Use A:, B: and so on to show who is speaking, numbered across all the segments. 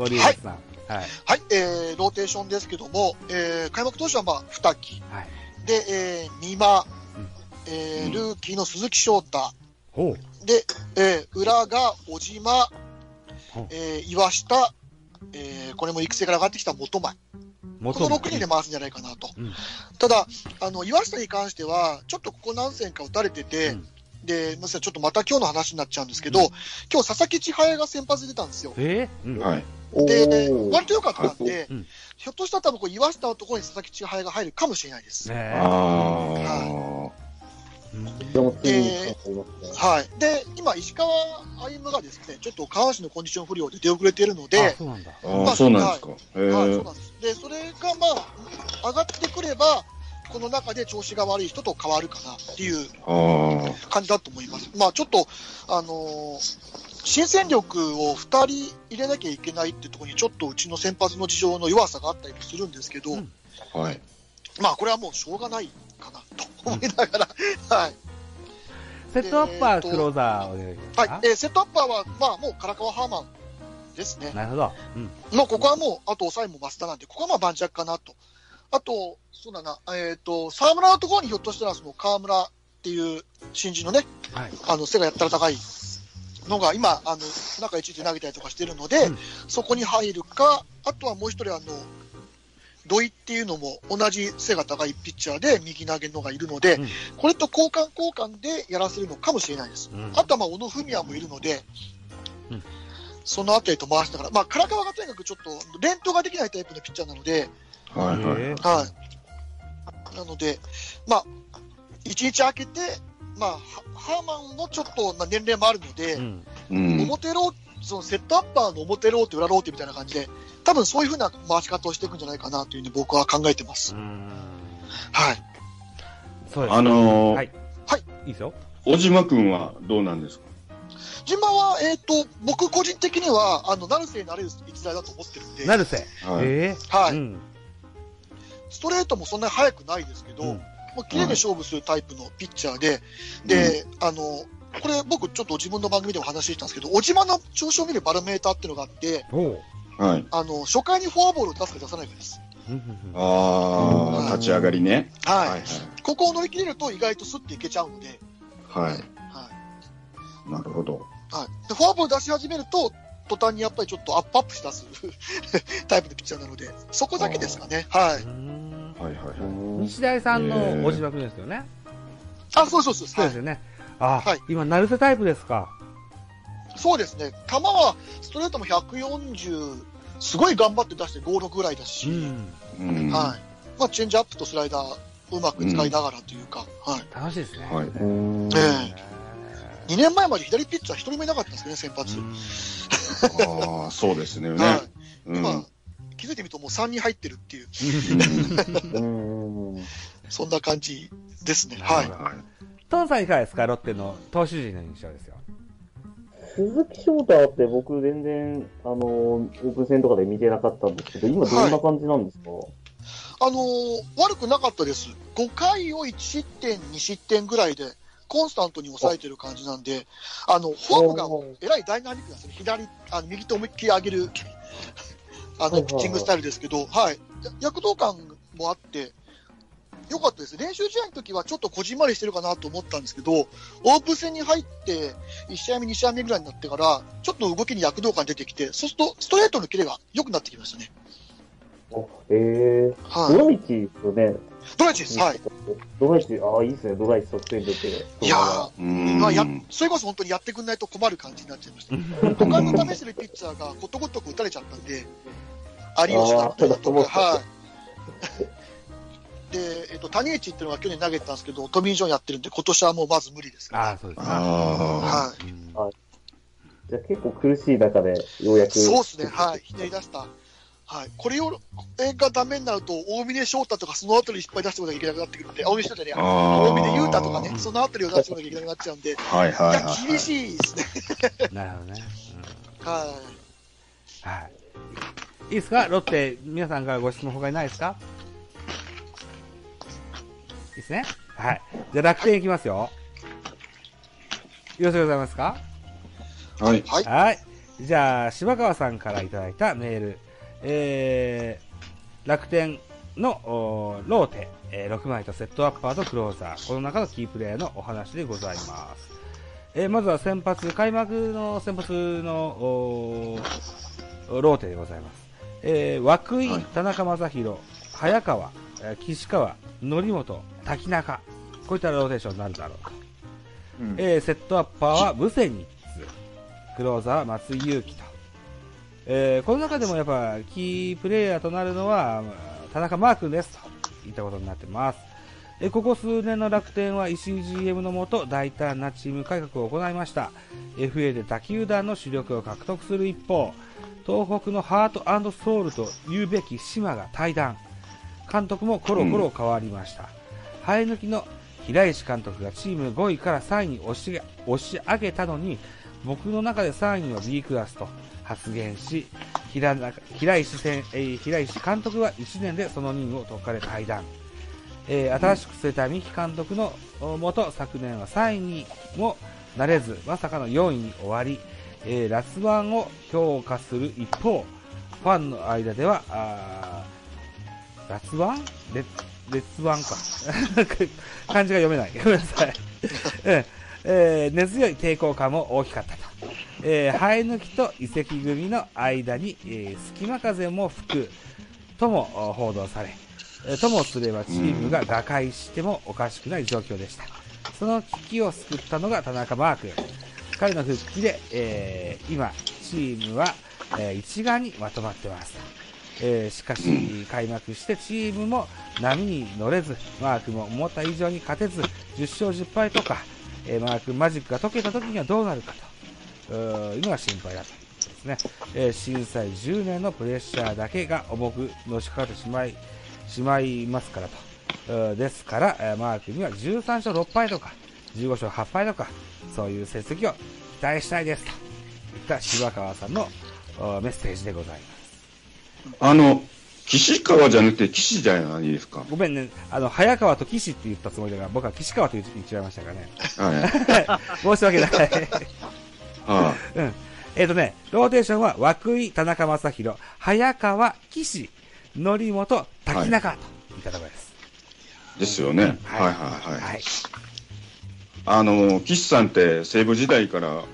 A: 森内さん。はい。
B: はい、えー、ローテーションですけども、えー、開幕投手はまあ、二木。
A: はい。
B: で、えー、三馬、
A: うん
B: えー
C: うん
B: ルーキーの鈴木翔太。
A: ほ
B: で、えー、裏が小島
A: ほう、
B: えー、岩下、えー、これも育成から上がってきた元前。
A: う。
B: この6人で回すんじゃないかなと。
A: うん
B: ただ、あの、岩下に関しては、ちょっとここ何戦か打たれてて、
A: うん
B: で、まさちょっとまた今日の話になっちゃうんですけど、
A: うん
B: 今日佐々木千早が先発で出たんですよ。
A: えー？うん。
C: はい。
B: で、割と良かったんで、
A: うん
B: ひょっとしたら多分こう岩下のところに佐々木千早が入るかもしれないです。
A: ねえ。
C: ああ。
A: うん
D: でもついね。
B: はい。で、今、石川歩夢がですね、ちょっと下半身のコンディション不良で出遅れているの
A: あ
B: で、
A: そうなんだ。
C: ああ、そうなんですか。へ
B: はい、
C: え
B: そうなんです。で、それがまあ、上がってくれば、この中で調子が悪い人と変わるかなっていう
C: あ
B: 感じだと思います。まあ、ちょっと、あのー新戦力を2人入れなきゃいけないってところに、ちょっとうちの先発の事情の弱さがあったりもするんですけど、
A: うん
C: あ。はい。
B: まあ、これはもうしょうがないかなと思いながら、はい。
A: セットアッパー、クローザーお願いしますか？
B: はい。えーセットアッパーは、まあ、もう唐川ハーマンですね。
A: なるほど。うん。
B: もうここはもう、あと抑えも増田なんで、ここはまあ盤石かなと。あと、そうだな、えっ、と、沢村のところにひょっとしたら、その川村っていう新人のね、
A: はい。
B: あの、背がやったら高いのが、今、あの、中一で投げたりとかしてるので、
A: うん。
B: そこに入るか、あとはもう一人、あの、土井っていうのも同じ背が高いピッチャーで右投げのがいるので、
A: うん。
B: これと交換交換でやらせるのかもしれないです。
A: うん。
B: あとはまあ小野文也もいるので、
A: うん。
B: そのあたりと回しながら、まあ、唐川がとにかくちょっと連投ができないタイプのピッチャーなので、
C: はいはい。
B: なので、まあ、一日空けて、まあ、ハハーマンもちょっと、まあ、年齢もあるので、
A: うん。
C: うん。
B: 表ロー、そのセットアッパーの表ローテ、裏ローテみたいな感じで、多分そういうふうな回し方をしていくんじゃないかなというふうに僕は考えてます。
A: うん。
B: はい。
A: そうです。
C: あのー
A: はい。
B: はい。
A: いいですよ。
C: 小島くんはどうなんですか？
B: 順番は、えっ、と、僕個人的には、あの、成瀬になれる逸材だと思ってるんで、
A: 成瀬。
C: はい。
A: ええ。
B: はい
A: うん。
B: ストレートもそんなに速くないですけど、
A: うん
B: もう綺麗に勝負するタイプのピッチャーで、で、あの、これ僕ちょっと自分の番組でも話したんですけど、小島の調子を見るバロメーターっていうのがあって。
C: はい。
B: あの、初回にフォアボールを出すか出さないかです。
C: ああ、立ち上がりね。
B: はい。
C: はい
B: ここを乗り切れると意外とスッていけちゃうので、
C: はい。はい。
B: はい。
C: なるほど。
B: はい。で、フォアボール出し始めると、途端にやっぱりちょっとアップアップしだす タイプのピッチャーなので、そこだけですかね。はい。
A: うん
C: はいはいはい。
A: 日大さん
C: え
A: の
C: ー
A: 小島君ですよね。
B: あ、そうそうそうはい
A: そうですよね。あ
B: はい、
A: 今、成瀬タイプですか。
B: そうですね。球は、ストレートも140、すごい頑張って出して56ぐらいだし。はい。まあ、チェンジアップとスライダー、うまく使いながらというか、はい。
A: 楽しいですね。
C: はい。
D: うん
B: え2年前まで左ピッチャー一人もいなかったんですね、先発。
A: うん
C: ああ、そうですね。
B: はい。
C: うん。
B: 今、気づいてみるともう3人入ってるっていう、
D: うん。
B: そんな感じですね。はい。
C: はい。
A: トンさんいかがですかロッテの投手陣の印象ですよ。
D: 鈴木翔太って僕全然、あの、オープン戦とかで見てなかったんですけど、今どんな感じなんですか、
B: あのー悪くなかったです。5回を1失点、2失点ぐらいで、コンスタントに抑えてる感じなんで、あの、フォームがえらいダイナミックなんですね。左、あの右と思いっきり上げる、あの、ピッチングスタイルですけど、はい。や躍動感もあって、良かったです。練習試合の時はちょっとこじんまりしてるかなと思ったんですけど、オープン戦に入って、1試合目、2試合目ぐらいになってから、ちょっと動きに躍動感出てきて、そうすると、ストレートのキレが良くなってきましたね。
D: あええ
B: はい。
D: ドライチですよね。
B: ドライチです。はい。。
D: ドライチ、ああ、いいですね、ドライチ作戦出て。
B: いや。まあ、やそれこそ本当にやってくんないと困る感じになっちゃいました。他の試してるピッチャーがことごとく打たれちゃったんで、有吉だったとか、はい。で、えっと、谷内っていうのが去年投げてたんですけど、トミー・ジョンやってるんで、今年はもうまず無理ですから。
A: ああ、そうです
B: はい。
A: うん
D: じゃあ結構苦しい中で、ようやく。
B: そうですね、はい。ひねり出した。はい。これを、これがダメになると、大峰翔太とかそのあたりいっぱい出してこなきゃいけなくなってくるんで、大峰翔太ね。大峰雄太とかね、そのあたりを出してこなきゃいけなくなっちゃうんで、い
C: はいはい
B: や、
C: はい。
B: 厳しいですね。
A: なるほどね。
B: はい。
A: うんはい。いいですか？ロッテ、皆さんからご質問他にないですか？いいですね？はい。じゃあ楽天いきますよ。よろしくございますか？
C: はい。
B: はい。
A: はい。じゃあ、柴川さんからいただいたメール。えー、楽天のおローテ、えー6枚とセットアッパーとクローザー。この中のキープレイヤーのお話でございます。えーまずは先発、開幕の先発のおローテでございます。えー、涌井、
C: はい
A: 田中将大、早川、えー岸川、則本、滝中。こういったローテーションになるだろうと。
E: うん
A: えーセットアッパーはブセニッツ、クローザーは松井裕樹と、えーこの中でもやっぱキープレイヤーとなるのは田中マー君ですといったことになってます。えここ数年の楽天は石井 GM のもと大胆なチーム改革を行いました。FA で他球団の主力を獲得する一方、東北のハートソウルと言うべき島が退団。監督もコロコロ変わりました。生え抜きの平石監督がチーム5位から3位に押し押し上げたのに、僕の中で3位は B クラスと発言し、平平石戦えー平石監督は1年でその任を解かれ退団。えー新しく据えた三木監督のおもと昨年は3位にもなれず、まさかの4位に終わり、えーラスワンを評価する一方、ファンの間では、あラスワン？レレッツワンか。漢字が読めない。ごめんなさい。え えー根強い抵抗感も大きかった。えー生え抜きと移籍組の間に、えー隙間風も吹くとも報道され、えーともすればチームが瓦解してもおかしくない状況でした。その危機を救ったのが田中マー君。彼の復帰で、えー今、チームは、えー一丸にまとまってます。えーしかし、開幕してチームも波に乗れず、マークも思った以上に勝てず、10勝10敗とか、えーマークマジックが解けた時にはどうなるかと、いうのが心配だとですね。えー震災10年のプレッシャーだけが重くのしかかってしまい、しまいますからと。ですから、えーマークには13勝6敗とか、15勝8敗とか、そういう成績を期待したいですといった柴川さんのおメッセージでございます。
C: あの、岸川じゃなくて岸じゃないですか。
A: ごめんね、あの、早川と岸って言ったつもりだが、僕は岸川と言っちゃいましたかね。
C: はい。
A: 申し訳ない。
C: は
A: うん。えっ、とね、ローテーションは、涌井、田中将大、早川、岸、則本、滝中といったところです。
C: い。ですよね。はい
A: はい
C: はいはい。
A: はい。
C: あの、岸さんって西武時代から、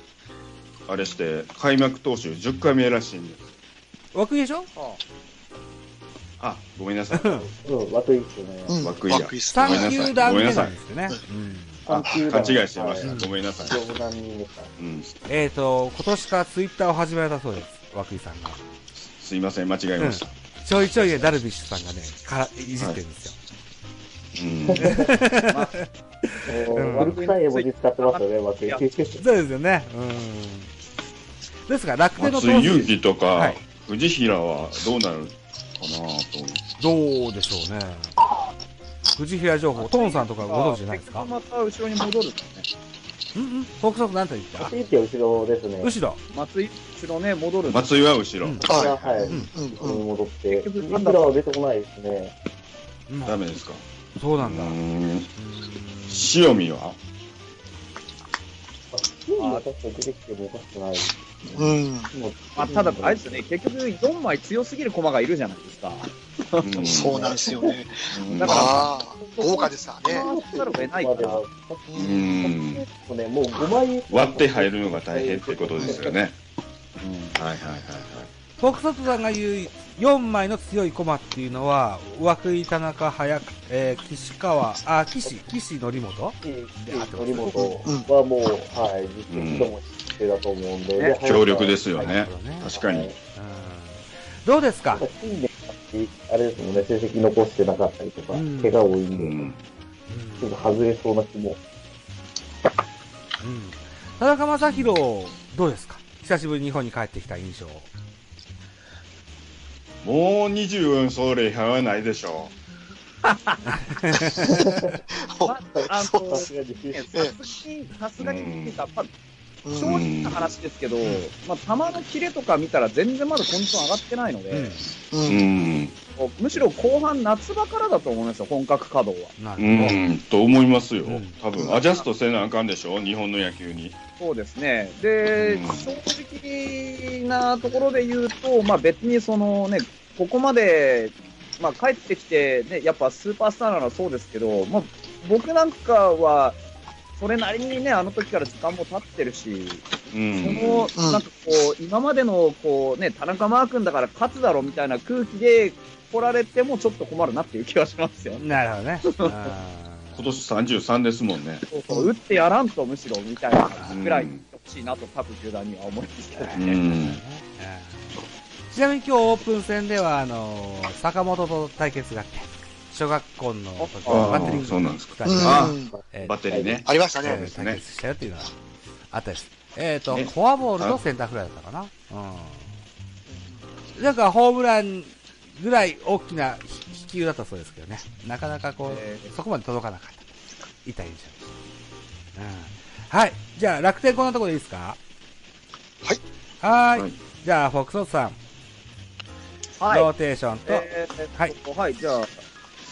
C: あれして、開幕投手10回目らしいんです。
A: 涌井でしょ？
C: あ、ごめんなさい。
D: うん、枠いいっすよね。
B: うん。
C: 涌井や
B: 涌井っす
C: ごめんなさい
A: 3球団目
C: ごめんなさ
A: ないんですよね。うん。
C: 勘違いしてました。
D: はい
C: ごめんなさい。
D: 冗談にね
C: うん。
A: えっ、と、今年からツイッターを始めたそうです。涌井さんが。
C: すいません、間違えました。
A: ちょいちょいねダルビッシュさんがね、からいじってるんですよ。
C: うん。
D: もう、枠さえ文字使ってますよね、枠い。
A: そうですよね。うん。ですが、楽天の
C: 松井裕樹とか、
A: はい
C: 藤平はどうなるかなと。
A: どうでしょうね。藤平情報、トーンさんとかご存知じゃないですか？
E: また後ろに戻るんだね。
A: うんうんフォークソフトなんて言った？
D: 松井って後ろですね。
A: 後ろ。
E: 松井、後ろね、戻るんだ。
C: 松井は後ろ。
A: うん
D: は、
B: はい
D: はい。
A: うん
B: うんうん。
D: 戻って。
E: 結局
D: 藤原は出てこないですね。
A: うん
C: ダメですか？う
A: そうなんだ。うん
C: ん。塩見は？
D: 金が確か出てきてもおかしくない。
B: うん。
E: まあ、ただ、あれですよね、結局4枚強すぎる駒がいるじゃないですか。
C: うん
B: そうなんですよね。
C: うん
E: だから
B: ああ、豪華でさね。
E: そうざるを得ないから
D: までは、
C: うん。
D: ね、もう5枚。
C: 割って入るのが大変ってことですよね。
E: うん
C: はいはいはいはい。
A: フォークソフトさんが言う4枚の強い駒っていうのは、涌井、田中、早川、えー、岸川、あ、岸、岸則本？
D: 則本はもう、はい、実績度も知ってだと思うんで。
E: ね
D: で
C: 強力ですよね。確かに。
A: うんどうですか？
D: あれですもんね、成績残してなかったりとか、
A: うん
D: 怪我多いんで、
C: うん。
D: ちょっと外れそうな気も。
A: うん田中将大、どうですか？久しぶりに日本に帰ってきた印象。
C: もう24それはないでしょ
B: う
D: さすがに。
E: ねさすがに、さすがにっていうか、やっぱ
B: うん
E: 正直な話ですけど、
A: ん
E: まあ、球のキレとか見たら全然まだコンディション上がってないので、
A: うん。
E: むしろ後半夏場からだと思いますよ、本格稼働は。
A: なるほど。
C: うん、と思いますよ
A: うん。
C: 多分、アジャストせなあかんでしょ日本の野球に。
E: そうですね。で、
C: うん
E: 正直なところで言うと、まあ別にそのね、ここまで、まあ帰ってきて、ね、やっぱスーパースターなのはそうですけど、まあ僕なんかは、それなりにね、あの時から時間も経ってるし、
C: う
E: そ
C: ん。
E: の、
B: うん
E: なんかこう、今までの、こうね、田中マー君だから勝つだろみたいな空気で来られてもちょっと困るなっていう気がしますよ。
A: なるほどね。
C: 今年33ですもんね。
E: そうそう打ってやらんとむしろみたいなぐらい言ってほしいなと各球団には思いますけど
C: う
E: ね。
C: ん。
A: ちなみに今日オープン戦では、あのー坂本と対決があって、小学校の時バッテリ
C: あ、そうなんですか。
A: ーが、
C: あ
B: うん
A: えー
C: バッテリーね。
B: ありましたね。
A: えー対決したよっていうのがあったです。えっ、と、
C: ね
A: フォアボールとセンターフライだったかな。うん。なんかホームランぐらい大きな飛球だったそうですけどね。なかなかこう、
E: えー
A: そこまで届かなかった。痛い印象でした。うん。はい。じゃあ楽天こんなところでいいですか？
B: はい。
A: はーい。
C: はい
A: じゃあ、フォックソースさん、
E: はい。
A: ローテーションと、
E: えー
A: はい。
E: はい、じゃあ、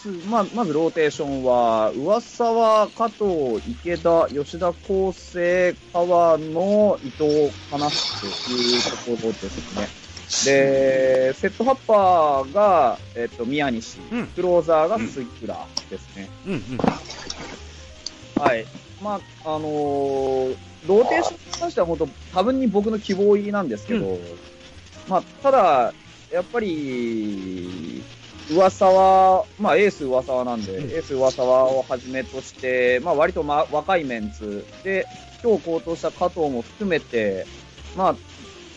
E: すままずローテーションは、上沢、加藤、池田、吉田輝星、河野、伊藤かなというところですね。で、セットハッパーが、えっと、宮西、
A: うん
E: クローザーが杉浦ですね。
A: うんうん。
E: はい。まあ、あのーローテーションに関しては本当、多分に僕の希望入りなんですけど、まあ、ただ、やっぱり、噂は、まあ、エース噂はなんで、
A: うん
E: エース噂はをはじめとして、まあ、割と、ま、若いメンツで、今日高騰した加藤も含めて、まあ、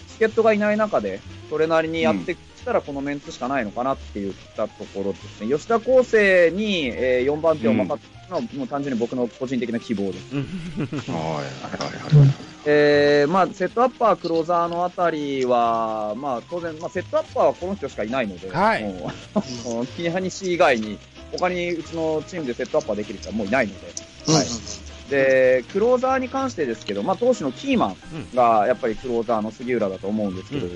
E: 助っ人がいない中で、それなりにやってきたらこのメンツしかないのかなって言ったところですね。吉田康生に、えー4番手を任せたのは、もう単純に僕の個人的な希望です。
C: はいはいはい。
E: えーまあ、セットアッパー、クローザーのあたりは、まあ、当然、まあ、セットアッパーはこの人しかいないので、
A: はい
E: もう、キニハニ氏以外に、他にうちのチームでセットアッパーできる人はもういないので、はいで、クローザーに関してですけど、まあ、投手のキーマンがやっぱりクローザーの杉浦だと思うんですけど、
A: う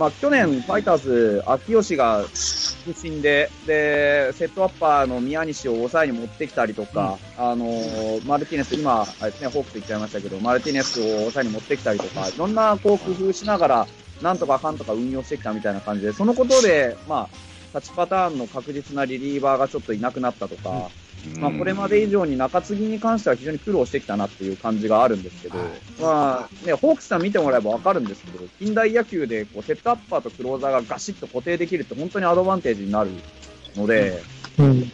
E: まあ、去年、ファイターズ、秋吉が出身で、で、セットアッパーの宮西を抑えに持ってきたりとか、あのーマルティネス、今、あれですね、ホークス言っちゃいましたけど、マルティネスを抑えに持ってきたりとか、いろんなこう工夫しながら、なんとかかんとか運用してきたみたいな感じで、そのことで、まあ、勝ちパターンの確実なリリーバーがちょっといなくなったとか、まあ、これまで以上に中継ぎに関しては非常に苦労してきたなっていう感じがあるんですけど、まあ、ね、ホークスさん見てもらえばわかるんですけど、近代野球でこうセットアッパーとクローザーがガシッと固定できるって本当にアドバンテージになるので、
B: うん。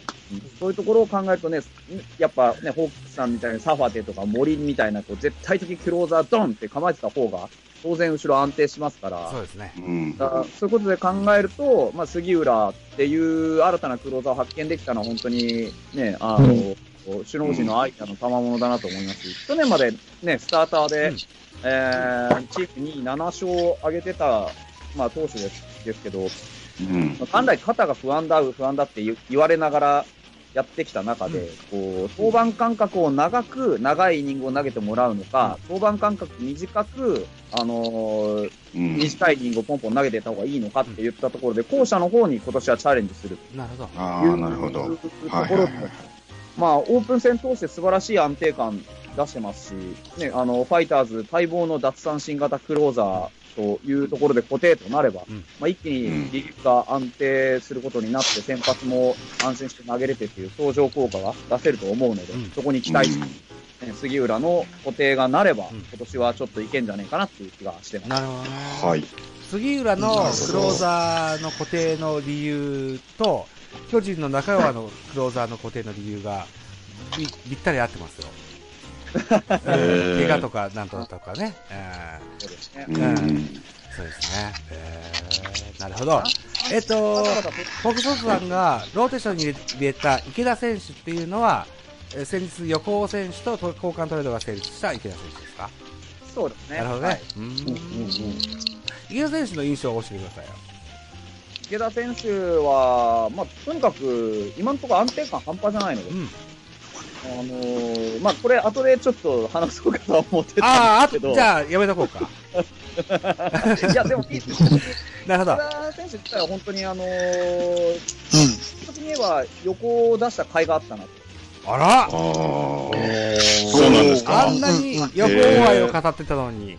E: そういうところを考えるとね、やっぱね、ホークスさんみたいにサファテとか森みたいなこう絶対的クローザードンって構えてた方が、当然後ろ安定しますから、
A: そうですね。
C: うん。
E: だからそういうことで考えると、まあ、杉浦っていう新たなクローザーを発見できたのは本当にね、あの、
B: うん
E: 首脳陣のアイデアの賜物だなと思いますし、去年までね、スターターで、
A: うん
E: えー、チームに7勝を挙げてた、まあ、投手ですですけど、
C: うん。
E: まあ元来肩が不安だ、不安だって言言われながらやってきた中で、こう、登板間隔を長く、長いイニングを投げてもらうのか、登板間隔短く、あのー
C: うん。
E: 短いイニングをポンポン投げていった方がいいのかって言ったところで、後者の方に今年はチャレンジする
A: なるほど。
C: なるほど。
E: とこ
C: はい
E: ろ。まあ、オープン戦通して素晴らしい安定感出してますし、ね、あの、ファイターズ待望の奪三振型クローザーというところで固定となれば、
A: うん
E: まあ、一気にリリーフが安定することになって、先発も安心して投げれてっていう相乗効果が出せると思うので、
A: うん
E: そこに期待して、ね杉浦の固定がなれば、
A: うん
E: 今年はちょっといけんじゃねえかなっていう気がしてます。
A: なるほどね。
C: はい。
A: 杉浦のクローザーの固定の理由と、巨人の中川のクローザーの固定の理由が、びぴったり合ってますよ。
C: ー
A: 怪我とかなんとかとかね。うん
E: そうですね
C: うん。
A: そうですね。えー、なるほど。えっと、フォクソスさんがローテーションに入れた池田選手っていうのは、えー先日横尾選手と交換トレードが成立した池田選手ですか、
E: そうですね。
A: なるほどね。
E: はい
A: うん
E: うんうんうん
A: 池田選手の印象を教えてくださいよ。
E: 池田選手は、まあ、とにかく、今のところ安定感半端じゃないので、
A: うん。
E: あのーまあ、これ、後でちょっと話そうかとは思って
A: ああ、あ
E: たんですけど、
A: じゃあ、やめとこうか。
E: いや、でもいいです。
A: なるほど。
E: 田選手自体は本当に、あのー、基本的に言えば横を出した甲斐があったなと。
A: あら。
C: そうなんですか？
A: あんなに横愛を語ってたのに、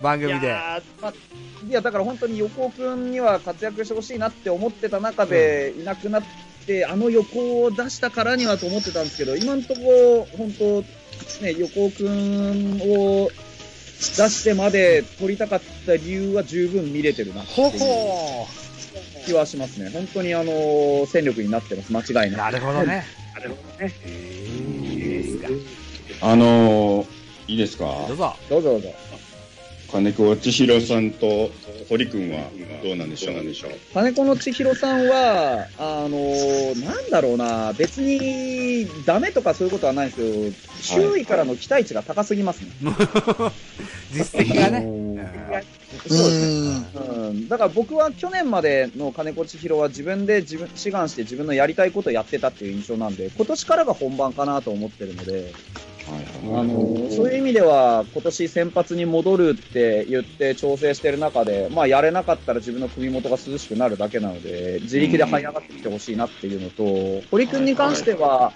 A: 番
E: い
A: 組で。
E: やーまあいや、だから本当に横尾君には活躍してほしいなって思ってた中で、いなくなって、あの横を出したからにはと思ってたんですけど、今のところ、本当、ね、横尾君を出してまで取りたかった理由は十分見れてるなって
A: ほ
E: いう。
A: ほ
E: 気はしますね。本当にあの戦力になってます、間違い
A: ー。
E: な。
A: ないるほどね。
E: なるほどね。
A: え
C: あのー、いいですか？
A: どうぞ。
E: どうぞどうぞ。
C: 金子千尋さんと堀君はどうなんでしょう？なんでしょう
E: 金子の千尋さんは、あのーなんだろうな、別にダメとかそういうことはないんですけど、周囲からの期待値が高すぎますね。
A: 実績がね。
D: うん
A: うん
E: そうですね。うん、だから僕は去年までの金子千尋は自分で自分志願して自分のやりたいことをやってたっていう印象なんで、今年からが本番かなと思ってるので、
C: はいはい
E: あのそういう意味では、今年先発に戻るって言って調整してる中で、まあ、やれなかったら自分の首元が涼しくなるだけなので、自力で這い上がってきてほしいなっていうのと、堀君に関しては、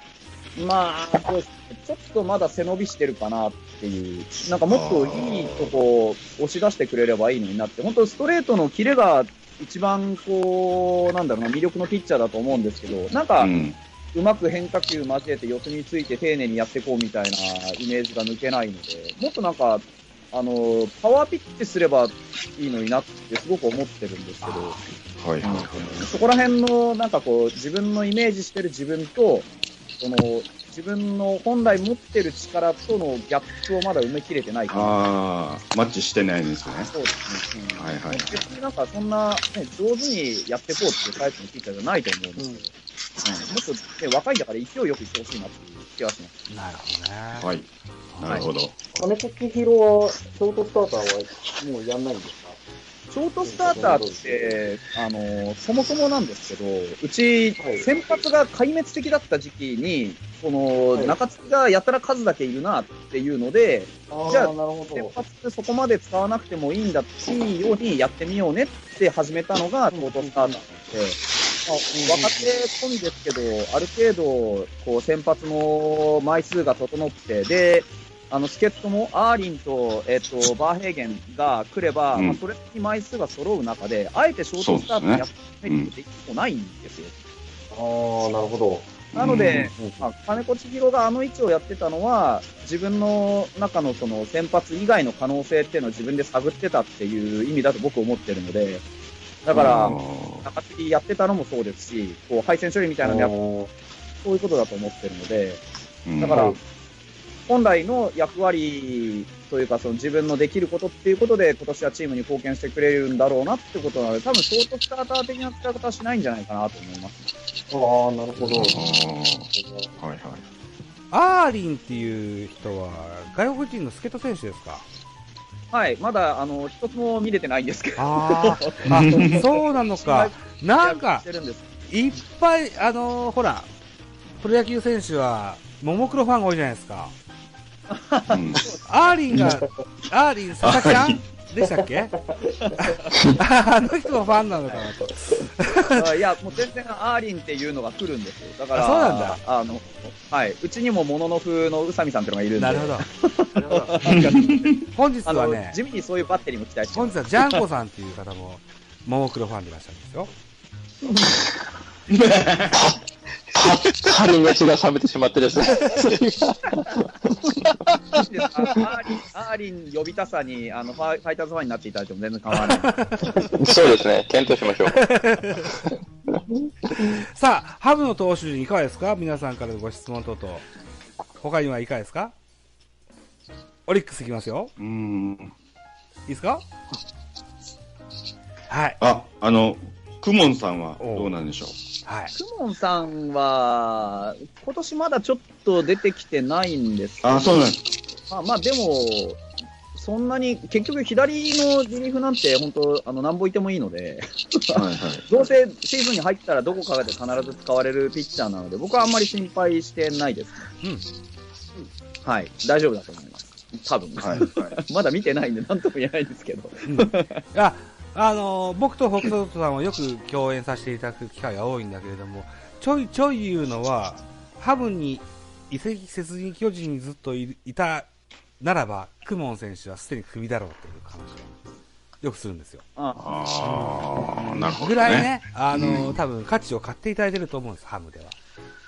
E: まあ、そうですねちょっとまだ背伸びしてるかなっていう、なんかもっといいとこを押し出してくれればいいのになって、本当ストレートのキレが一番こう、なんだろうな、魅力のピッチャーだと思うんですけど、なんか、
C: う
E: まく変化球交えて四つについて丁寧にやっていこうみたいなイメージが抜けないので、もっとなんか、あの、パワーピッチすればいいのになってすごく思ってるんですけど、
C: はいはい
E: そこら辺のなんかこう、自分のイメージしてる自分と、その、自分の本来持ってる力とのギャップをまだ埋めきれてないかな。
C: ああマッチしてないんですね。
E: そうですね。うん
C: はいはい。
E: 別になんかそんな、ね、上手にやっていこうっていうタイプのピッチャーじゃないと思うんですけど、うん。もっと、ね、若いんだから勢いよくいってほしいなっていう気がします。
A: なるほどね。
C: はい。なるほど。
D: 金子千尋は、ショートスターターはもうやんないんですか？
E: ショートスターターって、あの、そもそもなんですけど、うち
D: はい、
E: 先発が壊滅的だった時期に、その、
D: はい。
E: 中継ぎがやたら数だけいるなっていうので、じゃあ先
D: ど。
E: 発ってそこまで使わなくてもいいんだっていいようにやってみようねって始めたのがショートスターターなので、まあ、若手込みですけど、ある程度、こう、先発の枚数が整って、で、あの、助っ人もアーリンと、えっ、と、バーヘーゲンが来れば、
C: うん。
E: まあ、それに枚数が揃う中で、あえてショートスターターやってみるってでないんですよ。
D: ああ、なるほど。
E: なので、
D: うん。
E: まあ、金子千尋があの位置をやってたのは、自分の中のその先発以外の可能性っていうのを自分で探ってたっていう意味だと僕思ってるので、だから、中継ぎやってたのもそうですし、こう配線処理みたいなのやっ
D: あ
E: そういうことだと思ってるので、
C: うん。
E: だから
D: はい、
E: 本来の役割というか、その自分のできることっていうことで、今年はチームに貢献してくれるんだろうなってことなので、多分ショートスターター的な使い方はしないんじゃないかなと思います。
D: ーあー、なるほど。
C: はいはい
A: アーリンっていう人は、外国人の助っ人選手ですか？
E: はい、まだ、あの、一つも見れてないんですけど。
A: あー あ、そうなのか。なんかいっぱい、あのーほら、プロ野球選手は、ももクロファンが多いじゃないですか。
C: うん
A: アーリンが、アーリン、佐々木さんでしたっけ？あの人がファンなのかなと。
E: あいや、もう全然アーリンっていうのが来るんですよ。だから、
A: あそうなんだ
E: あの、はい。うちにもモノノフの宇佐美さんっていうのがいるんで。
A: なるほど。本日はね、
E: 地味にそういうバッテリーも期待してます。
A: 本日はジャンコさんっていう方も、ももクロファンでいらっしゃるんですよ。
F: 春熱が冷めてしまってですね。
E: アーリン、呼びたさに、あの、ファファイターズファンになっていただいても全然構わない。
F: そうですね。検討しましょう。
A: さあ、ハブの投手陣いかがですか皆さんからのご質問等々。他にはいかがですかオリックスいきますよ。
C: うん
A: いいですかはい。
C: ああのクモンさんはどうなんでしょう
A: はい。
E: クモンさんは、今年まだちょっと出てきてないんですけど
C: あそうなんです
E: まあまあでも、そんなに、結局左のリリーフなんて、本当あの、なんぼいてもいいので、
C: はいはい。
E: どうせシーズンに入ったらどこかで必ず使われるピッチャーなので、僕はあんまり心配してないです。
A: うん。
E: はい。大丈夫だと思います。多分。
C: はいはい。
E: まだ見てないんで、なんとも言えないんですけど。
A: あ、あのー僕と北斗さんはよく共演させていただく機会が多いんだけれども、ちょいちょい言うのは、ハムに移籍せずに巨人にずっといいたならば、クモン選手はすでにクビだろうという話をよくするんですよ。
E: あ
C: ああ、なるほど、ね。
A: ぐらいね、あのー多分価値を買っていただいてると思うんです、ハムでは。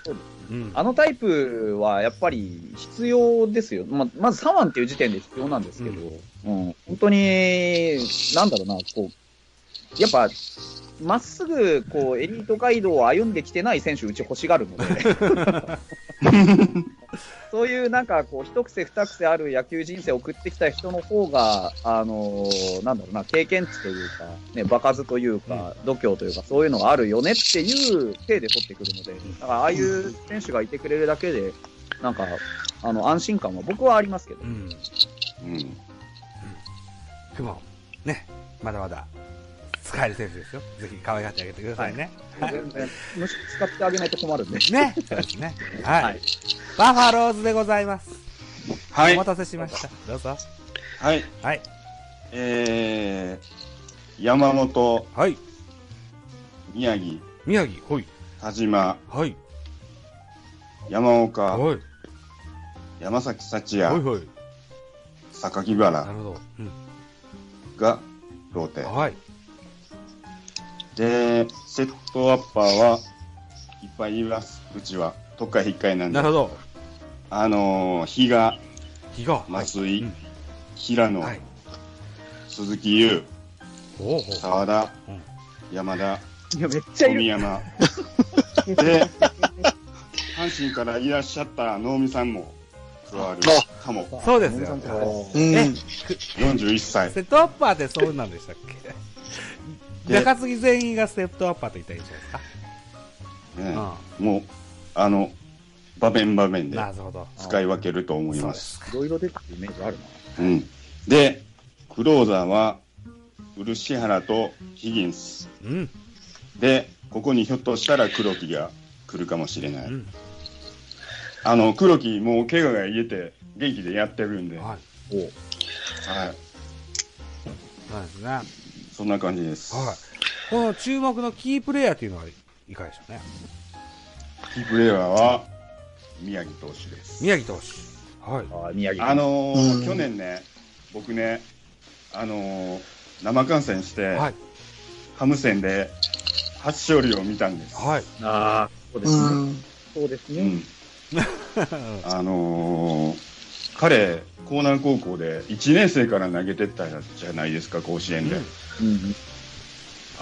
E: そう
A: うん。
E: あのタイプはやっぱり必要ですよ。ままず3腕っていう時点で必要なんですけど、うん本当に、なんだろうな、こう、やっぱ、まっすぐ、こう、エリート街道を歩んできてない選手、うち欲しがるので、そういうなんか、こう、一癖二癖ある野球人生を送ってきた人の方が、あのーなんだろうな、経験値というか、ね、場数というか、度胸というか、そういうのがあるよねっていう体で取ってくるので、だから、ああいう選手がいてくれるだけで、なんか、あの、安心感は僕はありますけど
A: う。ん。
C: うん。
A: クモン、ね、まだまだ使える選手ですよ。ぜひ可愛がってあげてくださいね。はい。
E: 使ってあげないと困るんで。
A: ね。そうですね。はい。
E: はい
A: バファローズでございます。
C: はい
A: お待。たせしました。どうぞ。
C: はい。
A: はい。
C: えー、山本、
A: はい。
C: 宮城、
A: 宮城、ほい。
C: 田島、
A: はい。
C: 山岡、
A: はい。
C: 山崎幸
A: はい。
C: 也、
A: はい。
C: 榊原
A: なるほど。うん。
C: がローテ。
A: はい。
C: で、セットアッパーはいっぱいいます。うちは。特会引っかいなんで
A: なる。ほど。
C: あのー、比嘉、
A: 日が。
C: 松井、
A: うん
C: 平野、
A: はい。
C: 鈴木優、
A: ほうほう。
C: 沢田、
A: うん
C: 山田、
E: いや、めっちゃいる。
C: 富山。で、阪神からいらっしゃった能見さんも加わるかも。
A: そうですよ。
B: うん。
A: え
C: 41歳。
A: セットアッパーってそうなんでしたっけ？
C: で
A: 中継ぎ全員がセットアッパーと言ったらいいんじゃない
C: ね
A: ですか？
C: もう、あの、場面場面
A: うん。
C: で。使い分けると思いま。
A: すす。
E: いろいろ出てくるイメージあるな。
C: うん。で、クローザーは、漆原とヒギンス。
A: うん。
C: で、ここにひょっとしたら黒木が来るかもしれない。
A: うん。
C: あの、黒木もう怪我が癒えて元気でやってるんで、は
A: はい。
E: おう
C: い。
A: そうですね。はい。
C: そんな感じです。
A: この注目のキープレイヤーというのはいかがでしょうね。
C: キープレイヤーは、宮城投手です。
A: 宮城投手。はい。
E: あ宮城。
C: あのー
B: うん
C: 去年ね、僕ね、あのー生観戦して、
A: はい。
C: ハム戦で初勝利を見たんです。
A: はい。
E: ああ、そうですね。
B: うん。
E: そうですね。
C: うん。あのー彼、江南高校で1年生から投げてったじゃないですか、甲子園で。
A: うん
E: うん。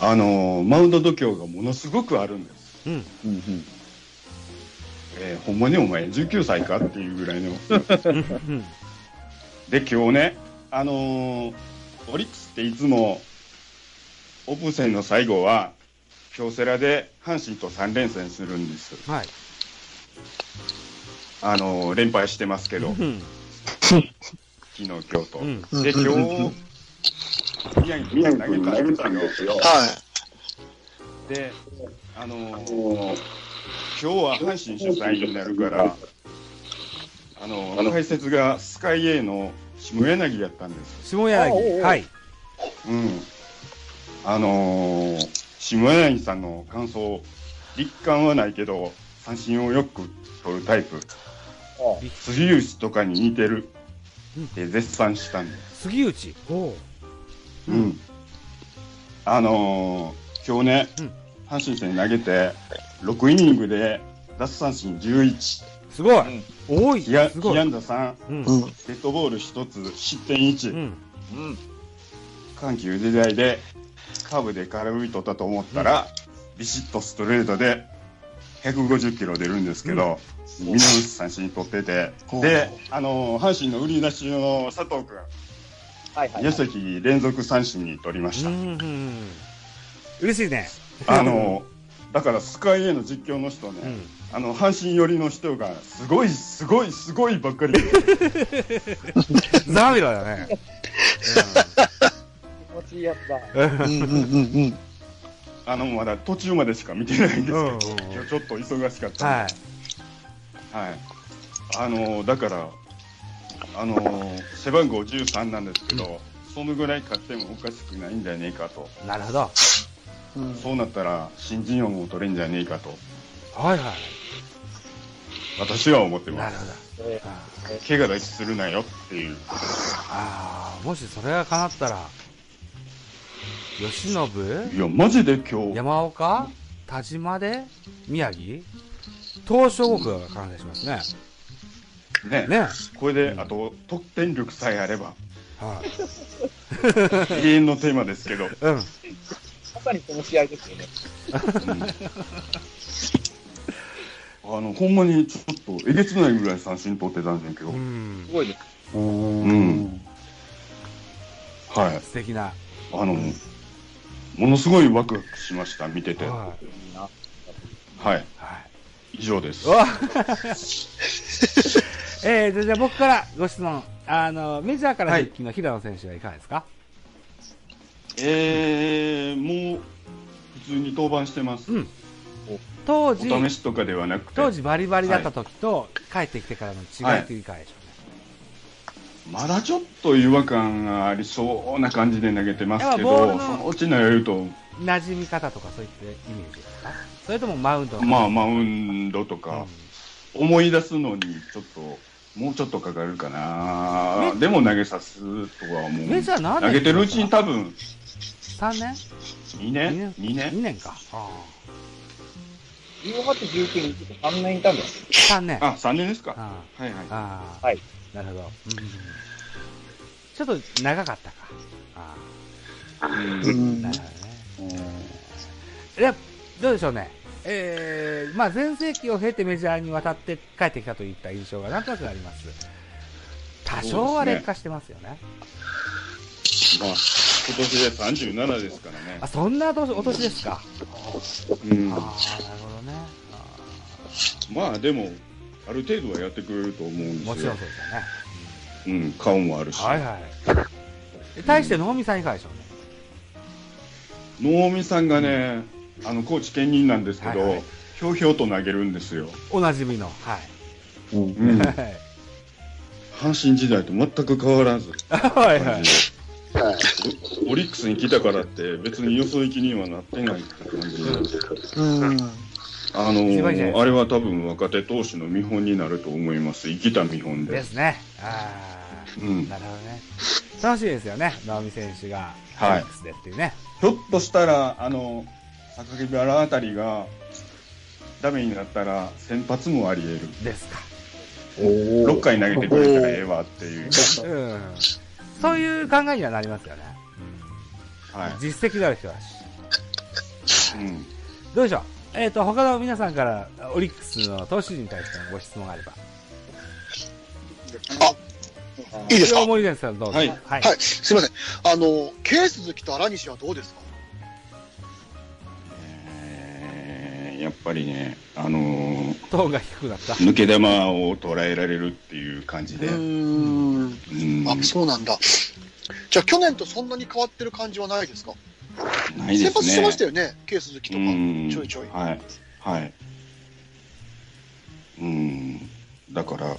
C: あのーマウンド度胸がものすごくあるんです。
A: うん。
E: うん。うん。
C: えーほんまにお前19歳かっていうぐらいの。
A: うん。
C: で、今日ね、あのーオリックスっていつも、オープン戦の最後は、京セラで阪神と3連戦するんです。
A: はい。
C: あのー連敗してますけど、
A: うん。
C: 昨日、今日と。
A: うん。
C: で、今
B: うん
C: 日、宮城投げたんですよ。
B: は
C: で、あのー今日は阪神主催になるから、あのー解説がスカイ A の下柳やったんです。
A: 下柳。はい。
C: うん。あのー下柳さんの感想、立感はないけど、三振をよく取るタイプ、杉内とかに似てるって絶賛したんです。
A: 杉内？おう。
C: うん。あのー今日ね、
A: うん
C: 阪神戦投げて、6イニングで奪三振11、
A: すごい。多い。
C: 被安
A: すごい。
C: 被安打3、
A: うん
B: い。。うん。
C: デッドボール1つ、失点1、
A: うん。
E: うん。
C: 緩急時代でカーブで空振り取ったと思ったら、ビシッとストレートで150キロ出るんですけど、三振取ってて、
B: うん
C: で、あのー阪神の売り出しの佐藤君、
E: はいはい。
C: 2席連続三振に取りました。
A: うんうん。嬉しいね。
C: あのーだからスカイ A の実況の人ね、
A: うん。
C: あの阪神寄りの人がすごいすごいすごいばっかりで
A: ザビラだね。
E: 気持ちいいやつだ。
A: うん。
B: うんうんうんうん。
C: あの、まだ途中までしか見てないんですけど、
A: うんうんうん
C: 今日ちょっと忙しかったん
A: はい。
C: で、はい。あの、だから、あの、背番号13なんですけど、そのぐらい勝ってもおかしくないんじゃねえかと。
A: なるほど。
B: うん
C: そうなったら、新人王を取れんじゃねえかと、
A: はいはい。
C: 私は思って
A: なる
C: ます。
A: ほど。
E: え
A: あ
C: 怪我だけするなよっていう。
A: あー、もしそれが叶ったら、吉信？
C: いや、マジで今日、
A: 山岡？田島で？宮城？東証国が関係しますね。
C: ね、
A: ね。
C: これで、あと、得点力さえあれば、
A: はい。
C: 永遠のテーマですけど、
A: うん。
E: まさにこの試合ですよね。
C: あの、ほんまにちょっと、えげつないぐらい三振取ってたんだけど、
A: うん
E: す。ごいです。
D: うーん。
C: うんはい。
A: 素敵な。
C: あの、ものすごいワクワクしました、見てて。は
A: はい。
E: いいな。
C: い。
A: はい。
C: 以上です。
A: お えー、じゃあ僕からご質問。あの、メジャーから復帰の平野選手はいかがですか、
C: えー、もう、普通に登板してます。
A: うん当時、
C: お試しとかではなくて、
A: 当時バリバリだった時と、帰ってきてからの違いというかでしょ
C: まだちょっと違和感がありそうな感じで投げてますけど、そのうち投げると、
A: うね。馴染み方とかそういったイメージですか？それともマウンドの
C: まあ、マウンドと
A: うん
C: か、思い出すのに、ちょっと、もうちょっとかかるかな。
A: ね
C: でも投げさすとはもう、
A: メジャー何年
C: 投げてるうちに多分、
A: 3年
C: ？2年 ?2 年
A: ?2 年？か。
E: 18、19に3年いたんだよ。
A: 3年。あ
C: あ、3年ですか。
A: あ
C: はいはい。
A: ああ、
E: はい。
A: なるほど。うんちょっと長かったか。あ
C: うん
A: あなるほどね。いや、どうでしょうね。えー、まあ前世紀を経てメジャーに渡って帰ってきたといった印象がなんとなくあります。多少は劣化してますよね。
C: まあ、今年で37ですからね
A: あ、。そんなお年お年ですか。
C: うん
A: ああ、なるほどね。あ
C: まあでも、ある程度はやってくれると思うんですよ。
A: ーもちろんそうですよね。
C: うん、顔もあるし。
A: はいはい。対して能見さんいかがでしょうね。
C: 能見さんがね、あの、高知県人なんですけど、
A: はいはい
C: ひょうひょうと投げるんですよ。
A: おなじみの。はい。
D: うん。
C: うん。
A: はい
C: 阪神時代と全く変わらず。
A: はいはい。
C: オオリックスに来たからって別によそ行きにはなってないって感じで。
B: うん。
C: あのあれは多分若手投手の見本になると思います。生きた見本で。
A: ですね。ああ。
C: うん。
A: なるほどね。楽しいですよね。直美選手が、
C: はい
A: オリックスでっていうね。
C: ひょっとしたら、あの、榊原あたりがダメになったら先発もあり得る。
A: ですか。
D: おー
C: 6回投げてくれたらええわっていう。
A: うん。そういう考えにはなりますよね。
C: は
A: 実績がある人だし。
C: い。うん。
A: どうでしょう？えっ、と、他の皆さんから、オリックスの投手陣に対してのご質問があれば。
B: いいですか？
A: どうぞ。
C: はい
A: はい。
B: はい、すいません。あの、ケース鈴木と荒西はどうですか？
C: やっぱりね、あのー
A: トーンが低くなった。
C: 抜け球を捉えられるっていう感じで。
B: うーん。
C: うん
B: あ、そうなんだ。じゃあ去年とそんなに変わってる感じはないですか？
C: ないですね。
B: 先発してましたよね、ケース鈴木とか。
C: うん
B: ちょいちょい
C: はい。はい。うん。だから、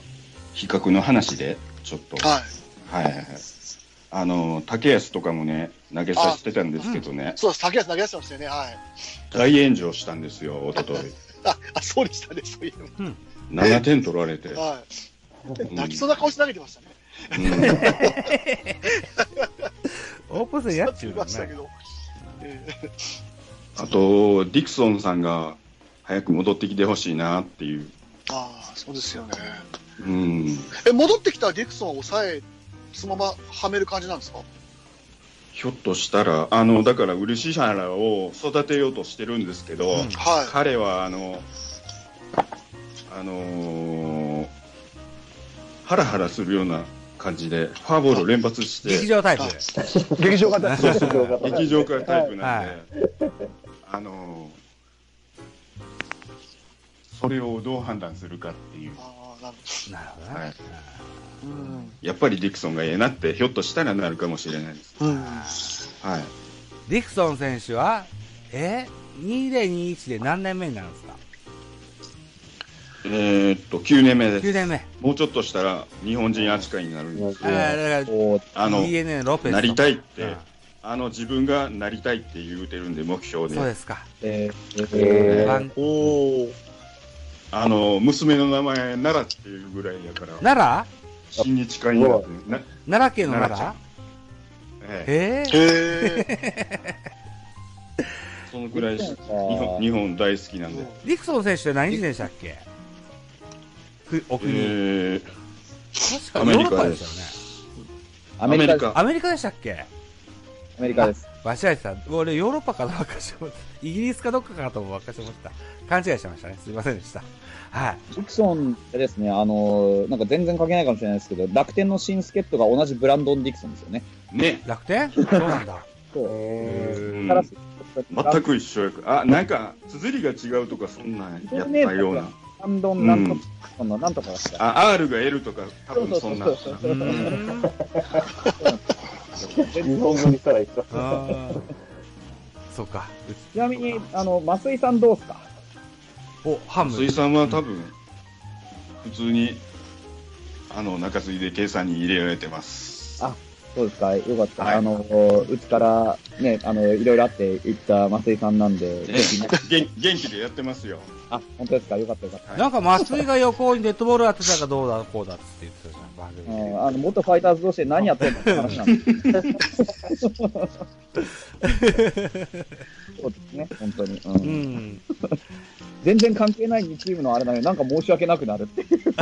C: 比較の話で、ちょっと。
B: はい。
C: はいはいはい。あの、竹安とかもね、投げさせてたんですけどね、
B: そうです、竹安投げ出してましたよね。はい。
C: 大炎上したんですよ、一昨日
B: あ、あそうでしたね、そういえ
C: 7点取られて。
B: ば。はい。
C: うん
B: 泣きそうな顔して投げてましたね。
C: うん
A: オープン戦やっちゅう。
B: ましたけど。え
C: あと、ディクソンさんが早く戻ってきてほしいなっていう。
B: ーああ、そうですよね。
C: うん。
B: え、戻ってきたディクソンを抑え、そのままはめる感じなんですか？
C: ひょっとしたら、あの、だから、漆原を育てようとしてるんですけど、
A: うん
B: はい。
C: 彼は、あの、あのーハラハラするような感じで、フォアボールを連発して、
A: 劇場タイプ。
B: 劇場型
D: そうそうそう
C: 劇場化タイプなんで、
A: はい
C: あのーそれをどう判断するかっていう。
B: なる
A: ほどね。
C: はい
B: ほど。うん。
C: やっぱりディクソンがええなって、ひょっとしたらなるかもしれないです。
B: うん。
C: はい。
A: ディクソン選手は、え ?2021 で何年目になるんですか？
C: えーっと、9年目で
A: ?9
C: す。
A: 年目。
C: もうちょっとしたら日本人扱いになるんです
A: あーだから、
E: こう
C: あの、
A: DNA ロペスと。
C: なりたいって、
A: うん
C: あの、自分がなりたいって言うてるんで、目標で。
A: そうですか。
E: えー
D: え
A: ワン
B: おお。
C: あの、娘の名前、奈良っていうぐらいやから、
A: 奈
C: 親に近いんだって。
A: 奈良県の奈
C: 奈
A: 良
C: 良ええ
A: え。
C: そのぐらいし日
E: あ
C: 本日本大好きなんで。
A: ー、ディクソン選手って何人でしたっけ？くお国。
C: えー、
A: 確か
C: アメリ
A: ヨーロッパで
C: カです
A: すよね。
E: アメリカです。
A: アメリカでしたっけ？
E: アメリカです。
A: 間違えてた。俺、ヨーロッパかどうかし思った。イギリスかどっかかとも分かってました。勘違いしてましたね。すいませんでした。はい。
E: ディクソンってですね、あの、なんか全然関係ないかもしれないですけど、楽天の新助っ人が同じブランドン・ディクソンですよね。
C: ね、
A: 楽天？そうなんだ。
E: そう。
D: え
C: うん
E: から
C: 全く一緒やから。あ、なんか、綴りが違うとか、そんなんやったような。
E: ブランドンなんとか、そんななんとかがした。
C: あ、R が L とか、多分そんな。
D: 日本語にしたら一緒。
A: あーそうか。
E: ちなみに、あの、増井さんどうですか
A: お、ハム。
C: 水産は多分、普通に、あの、中継ぎで計算に入れられてます。
E: あそうですか、よかった。
C: はい
E: あの、うちからね、あの、いろいろあって行った増井さんなんで、
C: 元気でやってますよ。
E: あ、本当ですか、よかったよかった。
A: なんか、松井が横にデッドボール当てたかどうだこうだって言ってたじゃん、番組で。
E: うんあの、元ファイターズ同士で何やってんのって話なんです。そうですね、本当に。うん
A: うん。
E: 全然関係ない2チームのあれなのになんか申し訳なくなるっていう。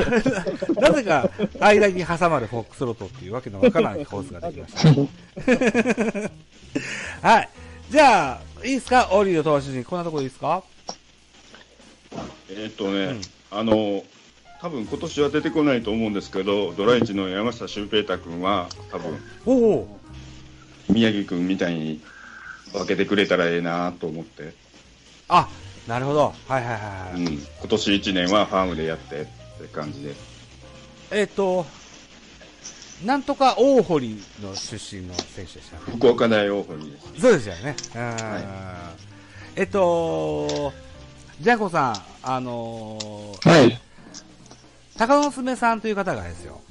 A: なぜか、間に挟まるフォックスロットっていうわけのわからないコースができました。はい。じゃあ、いいですか？オリード投手陣。こんなところいいですか？
C: えーっとね、
A: うん
C: あの、多分今年は出てこないと思うんですけど、ドライチの山下俊平太君は、多分
A: おお。
C: 宮城君みたいに分けてくれたらええなと思って、
A: あ、なるほど。はいはいはいはい。
C: うん、今年1年はファームでやってって感じで、
A: えっ、と、なんとか大堀の出身の選手でしたね。
C: 福岡大大堀です。
A: そうですよね。うんえっと、ジャンコさん、あのー
F: はい。
A: 高野娘さんという方がですよ、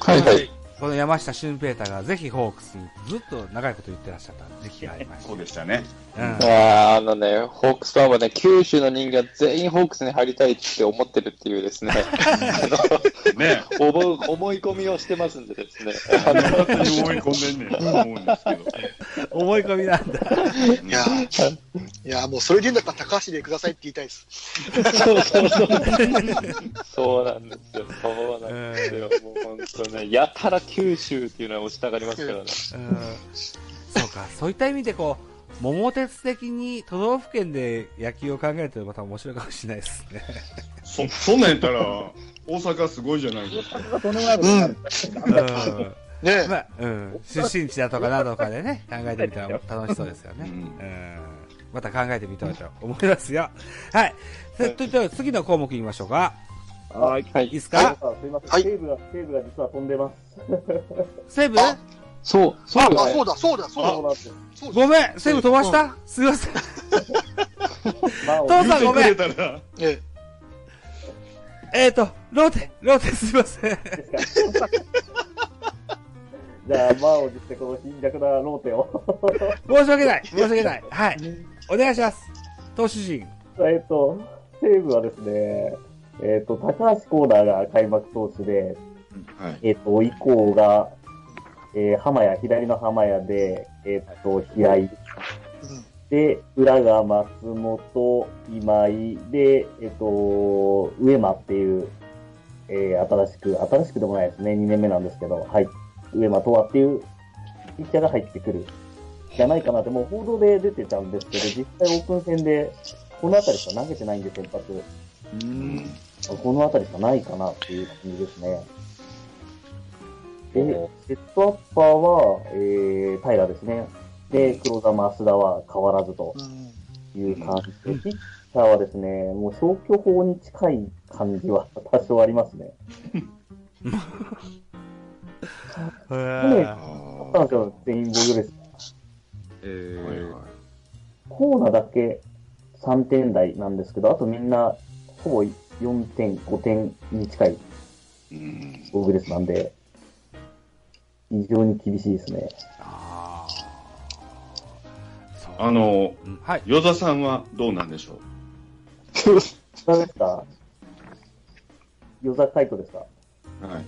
F: はいはい。
A: この山下俊平太がぜひホークスにずっと長いこと言ってらっしゃった時期がありまし
C: そうでしたね。
A: た。うん
F: いやーあのね、ホークスファンはね、九州の人間全員ホークスに入りたいって思ってるっていうですね、
C: ね
F: あの思い込みをしてますんでですね、あの
C: 思い込んでんねんと思うんですけど。
A: 思い込みなんだ。
B: いやー、いやーもうそれで言うんだったら高橋でくださいって言いたいです。
F: そうそうそう。そうなんですよ。そうなんですよ。もう本当ね、やたら九州っていうのは押したがりますからね。
A: うんそうか、そういった意味でこう、桃鉄的に都道府県で野球を考えるとまた面白いかもしれないですね。
C: そ、そんなんやったら、大阪すごいじゃないですか。
E: とん。
A: うん
B: ね
A: まあ、うん。出身地だとかなどかでね、考えてみたら楽しそうですよね。
C: うん
A: うん。また考えてみたいと思いますよ。はい。さといったら次の項目いきましょうか。
E: はい。
F: はい
A: いいですか？
D: あすいません、
B: はい
D: 西武が、西武が実は飛んでます。
A: 西武
B: あ
F: そう、そう
B: あ、そうだ、そうだ、そうだ
A: ごめん西武飛ばした？すいません。
D: まあ、
A: 父さんごめん
B: え
A: えっと、ローテ、ローテすいません。
D: じゃあ、満を持してこの貧弱なローテを。
A: 申し訳ない。申し訳ない。はい。お願いします。投手陣。
D: えっと、西武はですね、えっ、と、高橋コーナーが開幕投手で、
C: はい。
D: えっ、と、以降が、えー、浜谷、左の浜谷で、えっ、と、平井。で、裏が松本、今井で、えっ、と、上間っていう、えー、新しく、新しくでもないですね、2年目なんですけど、はい。上間とはっていう、ピッチャーが入ってくる。じゃないかなって、もう報道で出てたんですけど、実際オープン戦で、この辺りしか投げてないんで、先発。
C: うん。
D: この辺りしかないかなっていう感じですね。で、セットアッパーは、えー、平ですね。で、黒田、増田は変わらずと。
B: うん
D: いう感じで、ピッチャーはですね、もう消去法に近い感じは 多少ありますね。
A: へ
D: ね
A: ー
D: 全員。
E: え
C: ーはい
E: ー
C: はい
D: コーナだけ3点台なんですけど、あとみんなほぼ4点、5点に近い
C: うん
D: ボグレスなんで、非常に厳しいですね。
A: あ
C: あの、
A: うんはい。
C: 与座さんはどうなんでしょう？
D: 何ですか？与座カイトですか？
C: はい。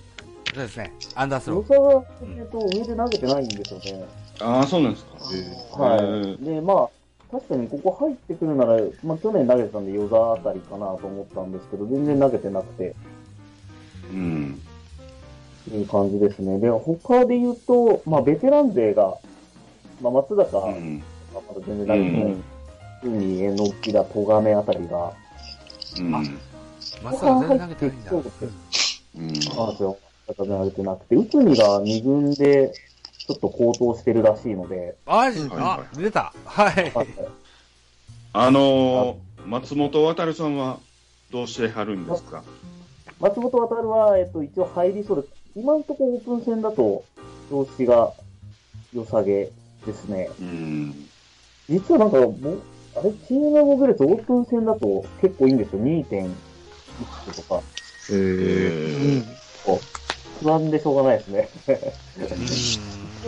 A: そうですね。アンダースロ
D: 与
A: ー。
D: 座は、えっと、上で投げてないんですよね。
C: ああ、そうなんですか。
D: はい。で、まあ、確かにここ入ってくるなら、まあ去年投げてたんで与座あたりかなと思ったんですけど、全然投げてなくて、
C: うん。
D: いう感じですね。で、他で言うと、まあベテラン勢が、まあ松坂が
C: うん。
D: まだ全然投げてない。普通に榎木だ、戸亀あたりが、
C: うん。
A: まさか全然投げてないんだ。
D: そうです
C: うん。
D: なんですよ。全然投げてなくて、内海が2軍で、ちょっと高騰してるらしいので、
A: あ、あ
C: は、
A: 出た。はい。
D: はい
C: あのー、松本渉さんはどうしてはるんですか？
D: 松本渉は、えっと、一応入りそうです。今のところオープン戦だと、調子が良さげですね。
C: うん。
D: 実はなんか、もう、あれ、チームモグレスオープン戦だと結構いいんですよ。2.1とか。
E: えー
D: 不安でしょうがないですね。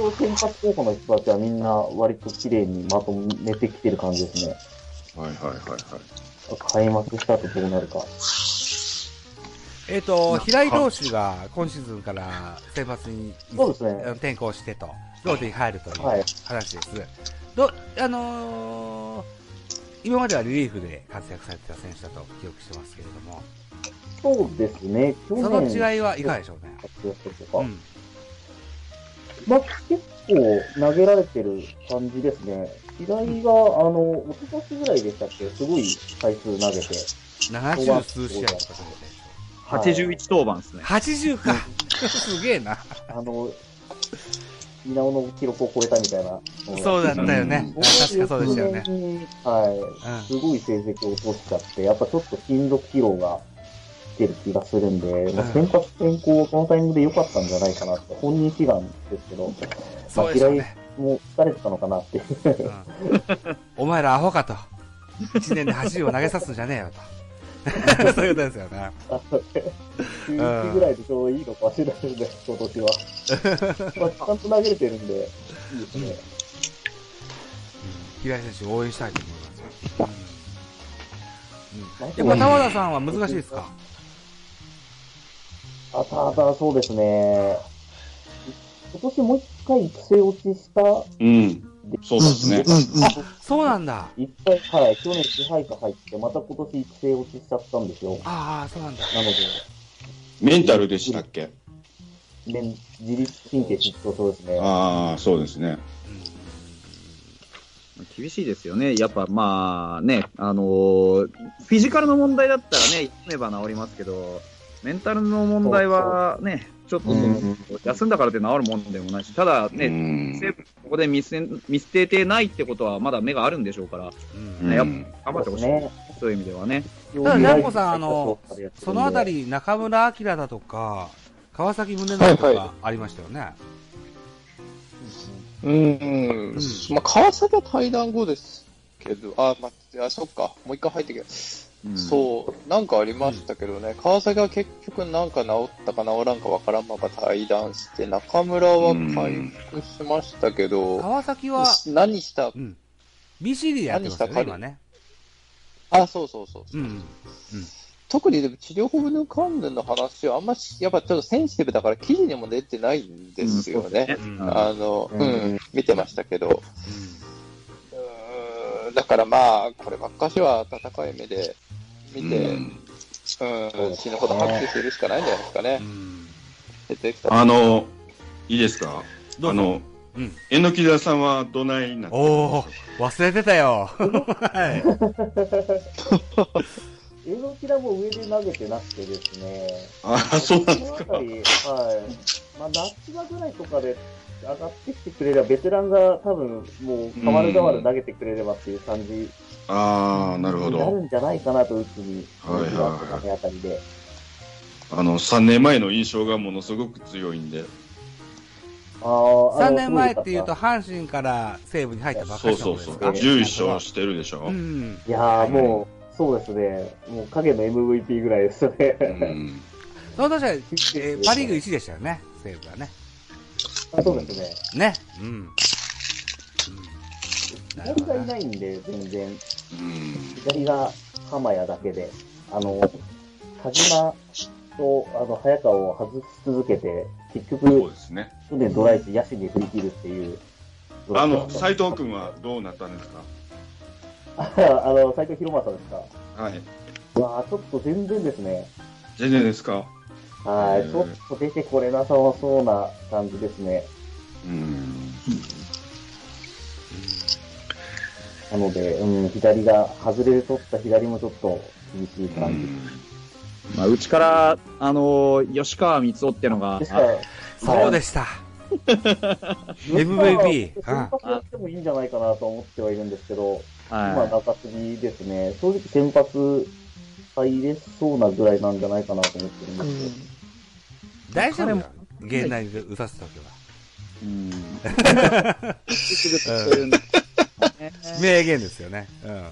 D: 応先発候補の人たちはみんな割と綺麗にまとめてきてる感じですね。
C: はいはいはいはい。
D: 開幕した後どうなるか。
A: えっと、平井投手が今シーズンから先発に
D: そうですね
A: 転向してと、ローテに入るという
D: はい
A: 話です。ど、あのー今まではリリーフで活躍されてた選手だと記憶してますけれども、
D: そうですね。去
A: そ
D: 年
A: の違いはいかがでしょうね。
D: 活躍とか。
A: うん。
D: まあ、結構投げられてる感じですね。平井が、あの、一昨年ぐらいでしたっけ？すごい回数投げて。
A: 70数試合とかで
E: 81登板ですね。
A: 80か。すげえな。
D: あの、稲尾の記録を超えたみたいな。
A: そうだったよね。
C: うん
A: 確かそうでしたよね。
D: ね。はい。すごい成績を落としちゃって、やっぱちょっと金属疲労が来てる気がするんで、まあ、先発転向はこのタイミングで良かったんじゃないかなって、本人志願ですけど、まあ、平井
A: ね。
D: も疲れてたのかなって
A: お前らアホかと。1年で80を投げさすんじゃねえよと。そういうことですよね。
D: あのね中1ぐらいでちょうどいいのかもしれないで今年は。まあ、ちゃんと投げれてるんで、いいですね。
A: 平井選手を応援したいと思いますよ。
D: まあ
A: やっぱ田和田さんは難しいですか？
D: あただ、そうですね。今年もう一回育成落ちした、
C: うん。そうですね。
A: そうなんだ。
D: 一回、はい、去年支配下入って、また今年育成落ちしちゃったんですよ。
A: ああ、そうなんだ。
D: なので、
C: メンタルでしたっけ？
D: ね、自律神経失調症ですね。
C: ああ、そうですね。
E: 厳しいですよね。やっぱまあね、あのーフィジカルの問題だったらね、休めば治りますけど、メンタルの問題はね、ちょっとその、
D: うん
E: 休んだからって治るもんでもないし、ただ
C: う
E: ね、
C: ん。
E: 西武ここで見せ見捨ててないってことはまだ目があるんでしょうから、
A: うん
E: ねやっ
C: うん
E: 頑張ってほしい、
D: ね。
E: そういう意味ではね。
A: ただ、にゃんこさん、あの、そのあたり、中村晃だとか、川崎宗則と
F: はい
A: かありましたよね。
F: うん、まあ、川崎は対談後ですけど、あ、まあ、あそっか、もう一回入ってきた。
E: うん。
F: そう、なんかありましたけどね、川崎は結局なんか治ったか治らんかわからんまま対談して、中村は回復しましたけど、
A: 川崎は、
F: 何した？
A: うん。BCD でやってますよね、
F: 何した
A: 今ね。
F: あ、そうそうそうそう。う、
A: ん。
F: 特にでも治療法の関連の話はあんまし、やっぱちょっとセンシティブだから記事にも出てないんですよね。
A: うん。
E: うん
F: あの、
D: う
F: うん。ん、見てましたけど。うーんだからまあ、こればっかしは温かい目で見て、
C: う
F: うんん、死ぬほど拍手するしかないんじゃないですかね
C: あの、いいですか？
A: どうぞ
C: あの、
A: うん。
C: えのきださんはどないにな
A: おー
C: でしょう、
A: 忘れてたよ。はい。
D: えのきらも上で投げてなくてですね。
C: ああ、そうなんですか。
D: はい。まあ、夏場ぐらいとかで上がってきてくれれば、ベテランが多分もう、変わる変わる投げてくれればっていう感じ
C: ああ、なるほ
D: な
C: ど。
D: るんじゃないかなと、内に、
C: はいはいはい
D: 2月とかねあたりで。
C: あの、3年前の印象がものすごく強いんで。
D: あー
A: 3年前っていうと、阪神から西武に入ったばっかりの
C: そうそうそう。
A: ことですか
C: 11勝してるでしょ？
A: うん。
D: いやーもう、そうですね。もう影の MVP ぐらいですよね。
C: うん。
A: その年は、えーパリーグ1でしたよね、西武はね。
D: あそうですね。
A: ね。うん。
D: 左がいないんで、全然。
C: うん。
D: 左が浜谷だけで、あの、田島と、あの、早川を外し続けて、結
C: そう
D: 局、
C: ですね。
D: 去年ドライチ野手に振り切るっていう。
C: あの、斎藤君はどうなったんですか？
D: あの、斎藤博正ですか？
C: はい。
D: うわーちょっと全然ですね。
C: 全然ですか？
D: はい、ちょっと出てこれなさそうな感じですね。
C: うん。
D: なので、うん、左が、外れで取った左もちょっと厳しい感じ。
E: まあ、うちから、あのー吉川光夫ってのが、
A: そうでした。MVP
D: 先発やってもいいんじゃないかなと思ってはいるんですけど、今
E: は
D: 中継ぎですね。正直先発入れそうなぐらいなんじゃないかなと思ってるん
B: う
D: です
B: ん。
A: 大丈夫だ芸大にうさすときは。
E: うん。
A: 名言ですよね。うん。うん